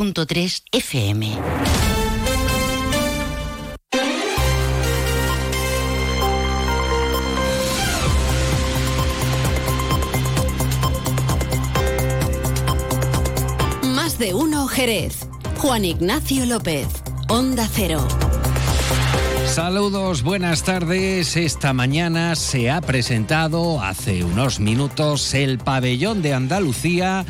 103.3 FM. Más de uno Jerez. Juan Ignacio López. Onda Cero. Saludos, buenas tardes. Esta mañana se ha presentado hace unos minutos el pabellón de Andalucía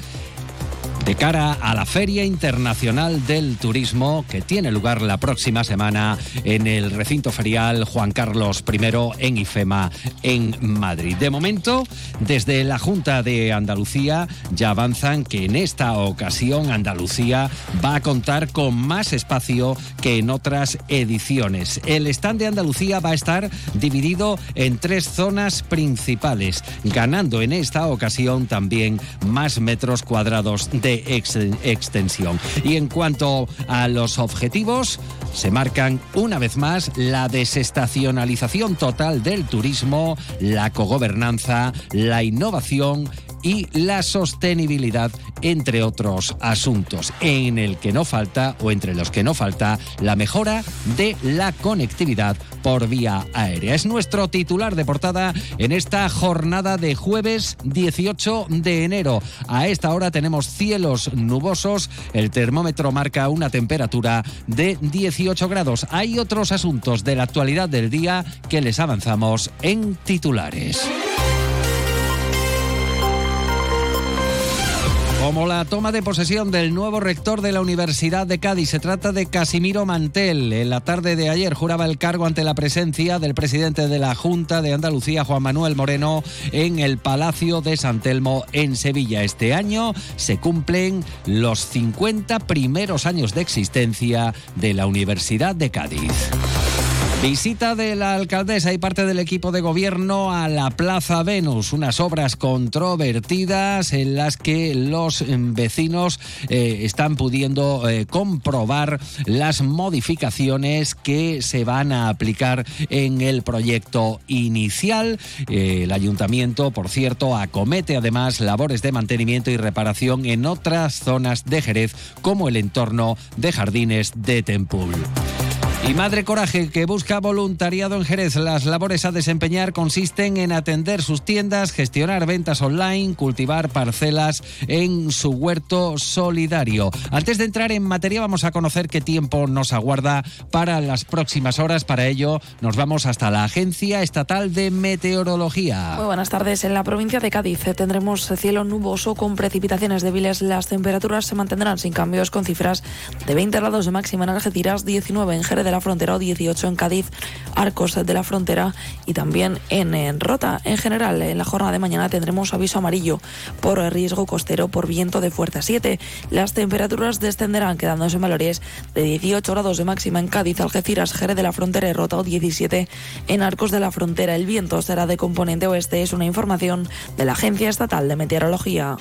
de cara a la Feria Internacional del Turismo que tiene lugar la próxima semana en el recinto ferial Juan Carlos I en IFEMA en Madrid. De momento, desde la Junta de Andalucía ya avanzan que en esta ocasión Andalucía va a contar con más espacio que en otras ediciones. El stand de Andalucía va a estar dividido en tres zonas principales, ganando en esta ocasión también más metros cuadrados de extensión. Y en cuanto a los objetivos, se marcan una vez más la desestacionalización total del turismo, la cogobernanza, la innovación y la sostenibilidad, entre otros asuntos, en el que no falta, o entre los que no falta, la mejora de la conectividad por vía aérea. Es nuestro titular de portada en esta jornada de jueves 18 de enero. A esta hora tenemos cielos nubosos, el termómetro marca una temperatura de 18 grados. Hay otros asuntos de la actualidad del día que les avanzamos en titulares. Como la toma de posesión del nuevo rector de la Universidad de Cádiz, se trata de Casimiro Mantel. En la tarde de ayer juraba el cargo ante la presencia del presidente de la Junta de Andalucía, Juan Manuel Moreno, en el Palacio de San Telmo en Sevilla. Este año se cumplen los 50 primeros años de existencia de la Universidad de Cádiz. Visita de la alcaldesa y parte del equipo de gobierno a la Plaza Venus, unas obras controvertidas en las que los em, vecinos eh, están pudiendo eh, comprobar las modificaciones que se van a aplicar en el proyecto inicial. Eh, el ayuntamiento, por cierto, acomete además labores de mantenimiento y reparación en otras zonas de Jerez, como el entorno de jardines de Tempul. Y Madre Coraje, que busca voluntariado en Jerez. Las labores a desempeñar consisten en atender sus tiendas, gestionar ventas online, cultivar parcelas en su huerto solidario. Antes de entrar en materia, vamos a conocer qué tiempo nos aguarda para las próximas horas. Para ello, nos vamos hasta la Agencia Estatal de Meteorología. Muy buenas tardes. En la provincia de Cádiz tendremos cielo nuboso con precipitaciones débiles. Las temperaturas se mantendrán sin cambios con cifras de 20 grados de máxima en Algeciras, 19 en Jerez de la Frontera o 18 en Cádiz, Arcos de la Frontera y también en, Rota. En general, en la jornada de mañana tendremos aviso amarillo por riesgo costero por viento de fuerza 7. Las temperaturas descenderán quedándose en valores de 18 grados de máxima en Cádiz, Algeciras, Jerez de la Frontera y Rota o 17 en Arcos de la Frontera. El viento será de componente oeste, es una información de la Agencia Estatal de Meteorología.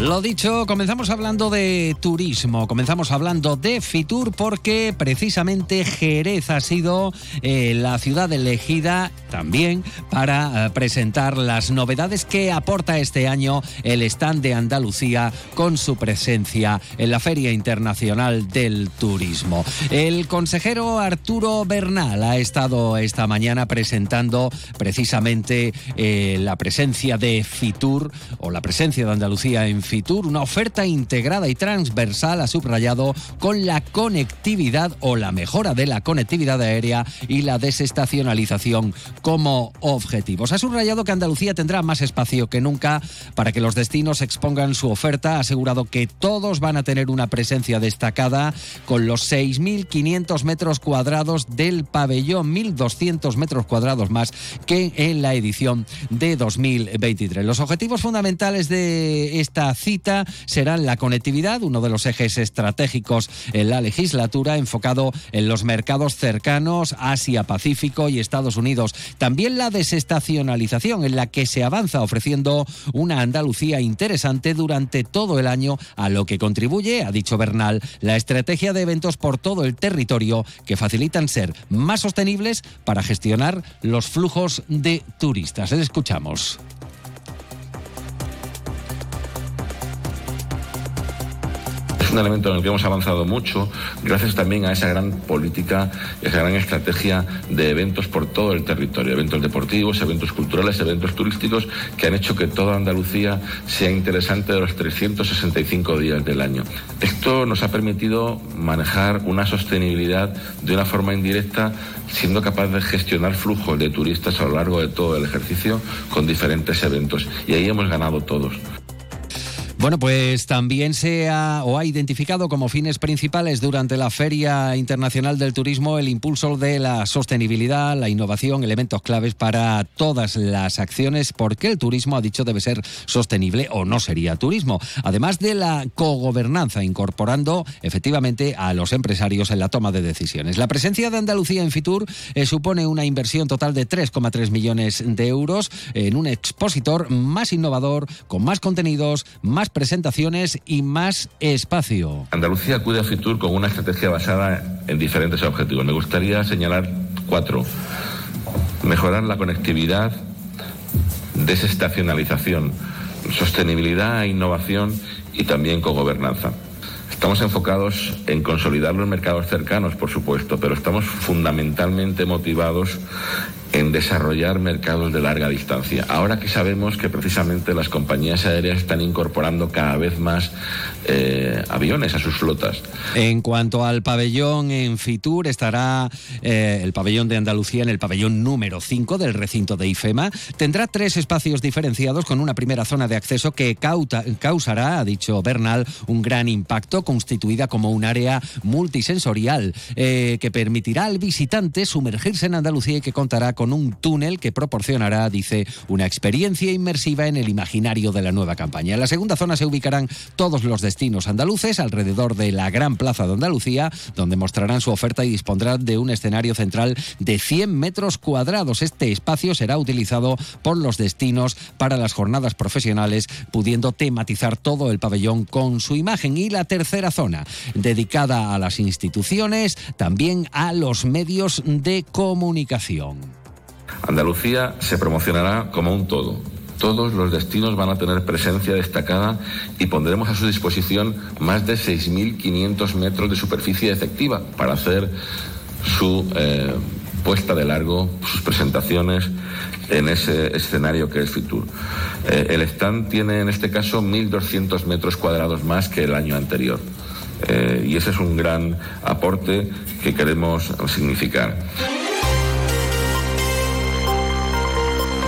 Lo dicho, comenzamos hablando de turismo, comenzamos hablando de Fitur porque precisamente Jerez ha sido eh, la ciudad elegida también para eh, presentar las novedades que aporta este año el stand de Andalucía con su presencia en la Feria Internacional del Turismo. El consejero Arturo Bernal ha estado esta mañana presentando precisamente eh, la presencia de Fitur o la presencia de Andalucía en Fitur, una oferta integrada y transversal, ha subrayado, con la conectividad o la mejora de la conectividad aérea y la desestacionalización como objetivos. Ha subrayado que Andalucía tendrá más espacio que nunca para que los destinos expongan su oferta. Ha asegurado que todos van a tener una presencia destacada con los 6.500 metros cuadrados del pabellón, 1.200 metros cuadrados más que en la edición de 2023. Los objetivos fundamentales de esta cita será la conectividad, uno de los ejes estratégicos en la legislatura, enfocado en los mercados cercanos, Asia, Pacífico y Estados Unidos. También la desestacionalización, en la que se avanza ofreciendo una Andalucía interesante durante todo el año, a lo que contribuye, ha dicho Bernal, la estrategia de eventos por todo el territorio que facilitan ser más sostenibles para gestionar los flujos de turistas. Les escuchamos. Es un elemento en el que hemos avanzado mucho, gracias también a esa gran política, esa gran estrategia de eventos por todo el territorio, eventos deportivos, eventos culturales, eventos turísticos, que han hecho que toda Andalucía sea interesante de los 365 días del año. Esto nos ha permitido manejar una sostenibilidad de una forma indirecta, siendo capaz de gestionar flujos de turistas a lo largo de todo el ejercicio con diferentes eventos. Y ahí hemos ganado todos. Bueno, pues también se ha o ha identificado como fines principales durante la Feria Internacional del Turismo el impulso de la sostenibilidad, la innovación, elementos claves para todas las acciones, porque el turismo, ha dicho, debe ser sostenible o no sería turismo. Además de la cogobernanza, incorporando efectivamente a los empresarios en la toma de decisiones. La presencia de Andalucía en Fitur eh, supone una inversión total de 3,3 millones de euros en un expositor más innovador, con más contenidos, más presentaciones y más espacio. Andalucía acude a Fitur con una estrategia basada en diferentes objetivos. Me gustaría señalar cuatro. Mejorar la conectividad, desestacionalización, sostenibilidad e innovación y también cogobernanza. Estamos enfocados en consolidar los mercados cercanos, por supuesto, pero estamos fundamentalmente motivados en desarrollar mercados de larga distancia. Ahora que sabemos que precisamente las compañías aéreas están incorporando cada vez más eh, aviones a sus flotas. En cuanto al pabellón en Fitur, estará eh, el pabellón de Andalucía en el pabellón número 5 del recinto de IFEMA. Tendrá tres espacios diferenciados con una primera zona de acceso que causará, ha dicho Bernal, un gran impacto, constituida como un área multisensorial eh, que permitirá al visitante sumergirse en Andalucía y que contará con un túnel que proporcionará, dice, una experiencia inmersiva en el imaginario de la nueva campaña. En la segunda zona se ubicarán todos los destinos andaluces alrededor de la Gran Plaza de Andalucía, donde mostrarán su oferta y dispondrán de un escenario central de 100 metros cuadrados. Este espacio será utilizado por los destinos para las jornadas profesionales, pudiendo tematizar todo el pabellón con su imagen. Y la tercera zona, dedicada a las instituciones, también a los medios de comunicación. Andalucía se promocionará como un todo. Todos los destinos van a tener presencia destacada y pondremos a su disposición más de 6.500 metros de superficie efectiva para hacer su eh, puesta de largo, sus presentaciones en ese escenario que es Fitur. Eh, el stand tiene en este caso 1.200 metros cuadrados más que el año anterior. Eh, y ese es un gran aporte que queremos significar.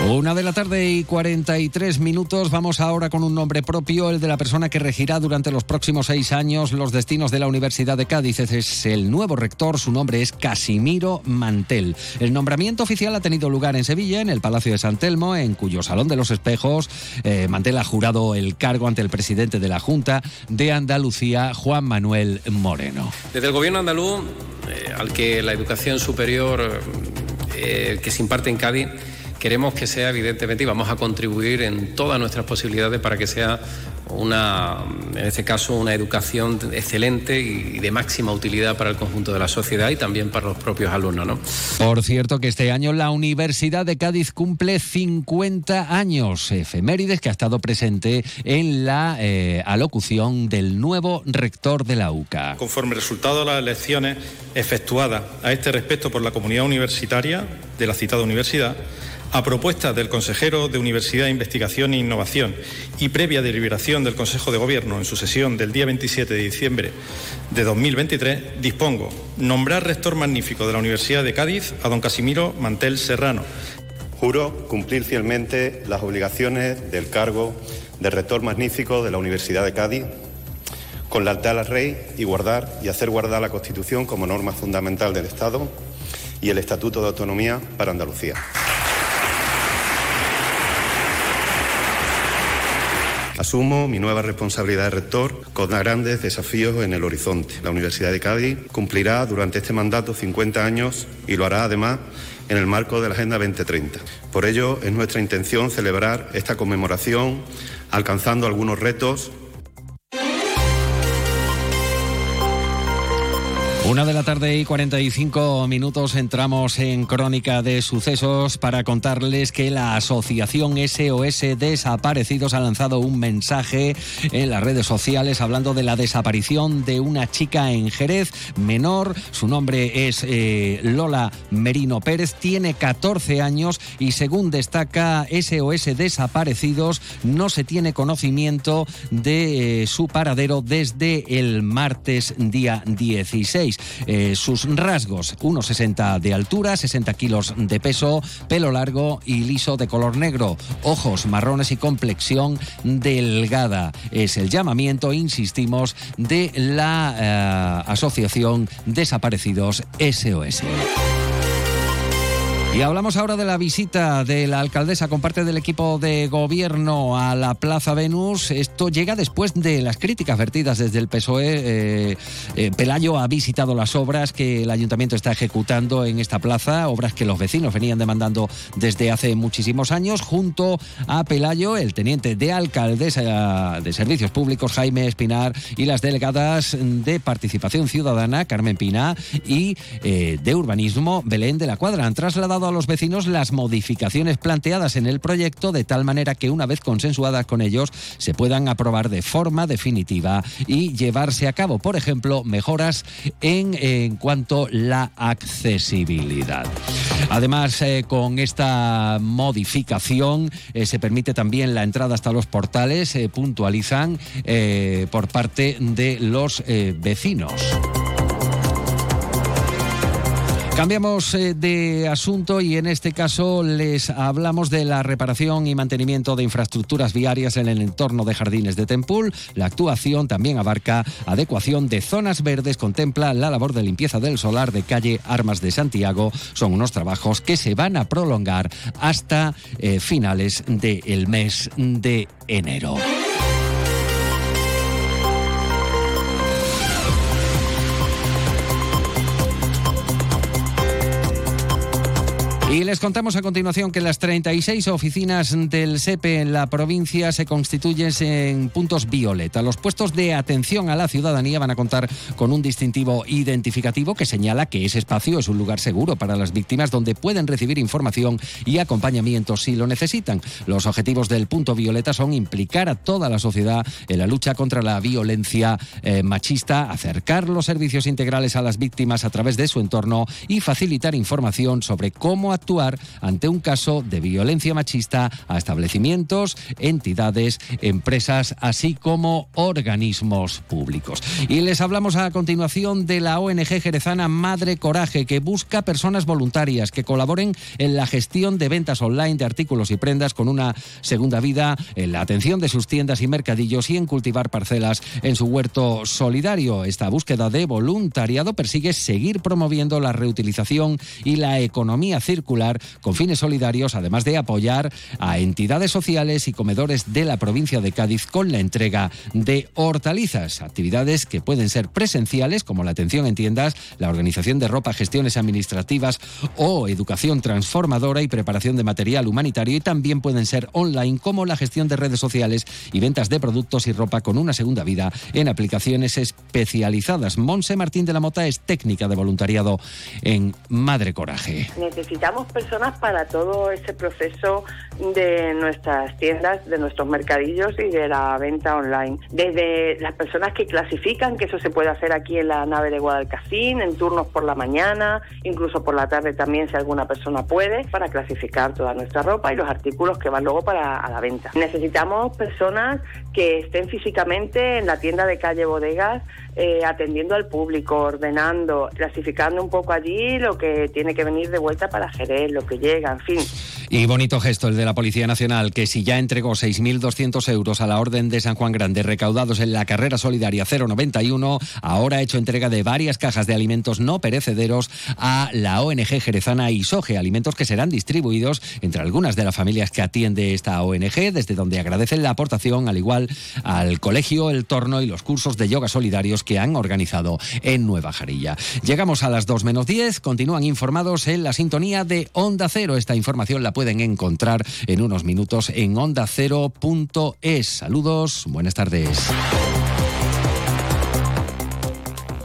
Una de la tarde y 43 minutos. Vamos ahora con un nombre propio, el de la persona que regirá durante los próximos seis años los destinos de la Universidad de Cádiz. Es el nuevo rector, su nombre es Casimiro Mantel. El nombramiento oficial ha tenido lugar en Sevilla, en el Palacio de San Telmo, en cuyo Salón de los Espejos eh, Mantel ha jurado el cargo ante el presidente de la Junta de Andalucía, Juan Manuel Moreno. Desde el gobierno andaluz, eh, al que la educación superior eh, que se imparte en Cádiz, queremos que sea evidentemente y vamos a contribuir en todas nuestras posibilidades para que sea una, en este caso, una educación excelente y de máxima utilidad para el conjunto de la sociedad y también para los propios alumnos. ¿no? Por cierto que este año la Universidad de Cádiz cumple 50 años, efemérides que ha estado presente en la eh, alocución del nuevo rector de la UCA. Conforme resultado de las elecciones efectuadas a este respecto por la comunidad universitaria de la citada universidad, a propuesta del consejero de Universidad, Investigación e Innovación y previa deliberación del Consejo de Gobierno en su sesión del día 27 de diciembre de 2023, dispongo nombrar rector magnífico de la Universidad de Cádiz a don Casimiro Mantel Serrano. Juro cumplir fielmente las obligaciones del cargo de rector magnífico de la Universidad de Cádiz con lealtad al rey y guardar y hacer guardar la Constitución como norma fundamental del Estado y el Estatuto de Autonomía para Andalucía. Asumo mi nueva responsabilidad de rector con grandes desafíos en el horizonte. La Universidad de Cádiz cumplirá durante este mandato 50 años y lo hará además en el marco de la Agenda 2030. Por ello, es nuestra intención celebrar esta conmemoración alcanzando algunos retos Una de la tarde y 45 minutos entramos en Crónica de Sucesos para contarles que la Asociación SOS Desaparecidos ha lanzado un mensaje en las redes sociales hablando de la desaparición de una chica en Jerez, menor. Su nombre es eh, Lola Merino Pérez, tiene 14 años y según destaca SOS Desaparecidos no se tiene conocimiento de eh, su paradero desde el martes día 16. Eh, sus rasgos, 1,60 de altura, 60 kilos de peso, pelo largo y liso de color negro, ojos marrones y complexión delgada. Es el llamamiento, insistimos, de la eh, Asociación Desaparecidos SOS. Y hablamos ahora de la visita de la alcaldesa con parte del equipo de gobierno a la Plaza Venus. Esto llega después de las críticas vertidas desde el PSOE. Eh, eh, Pelayo ha visitado las obras que el ayuntamiento está ejecutando en esta plaza, obras que los vecinos venían demandando desde hace muchísimos años. Junto a Pelayo, el teniente de alcaldesa de Servicios Públicos, Jaime Espinar, y las delegadas de Participación Ciudadana, Carmen Pina, y eh, de Urbanismo, Belén de la Cuadra. Han trasladado a los vecinos las modificaciones planteadas en el proyecto de tal manera que una vez consensuadas con ellos se puedan aprobar de forma definitiva y llevarse a cabo, por ejemplo, mejoras en, cuanto la accesibilidad. Además, eh, con esta modificación eh, se permite también la entrada hasta los portales, eh, puntualizan eh, por parte de los vecinos. Cambiamos eh, de asunto y en este caso les hablamos de la reparación y mantenimiento de infraestructuras viarias en el entorno de Jardines de Tempul. La actuación también abarca adecuación de zonas verdes, contempla la labor de limpieza del solar de calle Armas de Santiago. Son unos trabajos que se van a prolongar hasta eh, finales del mes de enero. Y les contamos a continuación que las 36 oficinas del SEPE en la provincia se constituyen en puntos violeta. Los puestos de atención a la ciudadanía van a contar con un distintivo identificativo que señala que ese espacio es un lugar seguro para las víctimas donde pueden recibir información y acompañamiento si lo necesitan. Los objetivos del punto violeta son implicar a toda la sociedad en la lucha contra la violencia eh, machista, acercar los servicios integrales a las víctimas a través de su entorno y facilitar información sobre cómo actuar ante un caso de violencia machista a establecimientos, entidades, empresas, así como organismos públicos. Y les hablamos a continuación de la ONG jerezana Madre Coraje, que busca personas voluntarias que colaboren en la gestión de ventas online de artículos y prendas con una segunda vida, en la atención de sus tiendas y mercadillos y en cultivar parcelas en su huerto solidario. Esta búsqueda de voluntariado persigue seguir promoviendo la reutilización y la economía circular con fines solidarios, además de apoyar a entidades sociales y comedores de la provincia de Cádiz con la entrega de hortalizas, actividades que pueden ser presenciales como la atención en tiendas, la organización de ropa, gestiones administrativas o educación transformadora y preparación de material humanitario y también pueden ser online como la gestión de redes sociales y ventas de productos y ropa con una segunda vida en aplicaciones especializadas. Monse Martín de la Mota es técnica de voluntariado en Madre Coraje. Necesitamos personas para todo ese proceso de nuestras tiendas, de nuestros mercadillos y de la venta online. Desde las personas que clasifican, que eso se puede hacer aquí en la nave de Guadalcacín, en turnos por la mañana, incluso por la tarde también si alguna persona puede, para clasificar toda nuestra ropa y los artículos que van luego para a la venta. Necesitamos personas que estén físicamente en la tienda de calle Bodegas eh, atendiendo al público, ordenando, clasificando un poco allí lo que tiene que venir de vuelta para Lo que llega, en fin. Y bonito gesto el de la Policía Nacional, que si ya entregó 6.200 euros a la Orden de San Juan Grande recaudados en la carrera solidaria 091, ahora ha hecho entrega de varias cajas de alimentos no perecederos a la ONG jerezana Isoge, alimentos que serán distribuidos entre algunas de las familias que atiende esta ONG, desde donde agradecen la aportación, al igual al colegio, el torno y los cursos de yoga solidarios que han organizado en Nueva Jarilla. Llegamos a las 2 menos 10, continúan informados en la sintonía Onda Cero. Esta información la pueden encontrar en unos minutos en ondacero.es. Saludos, buenas tardes.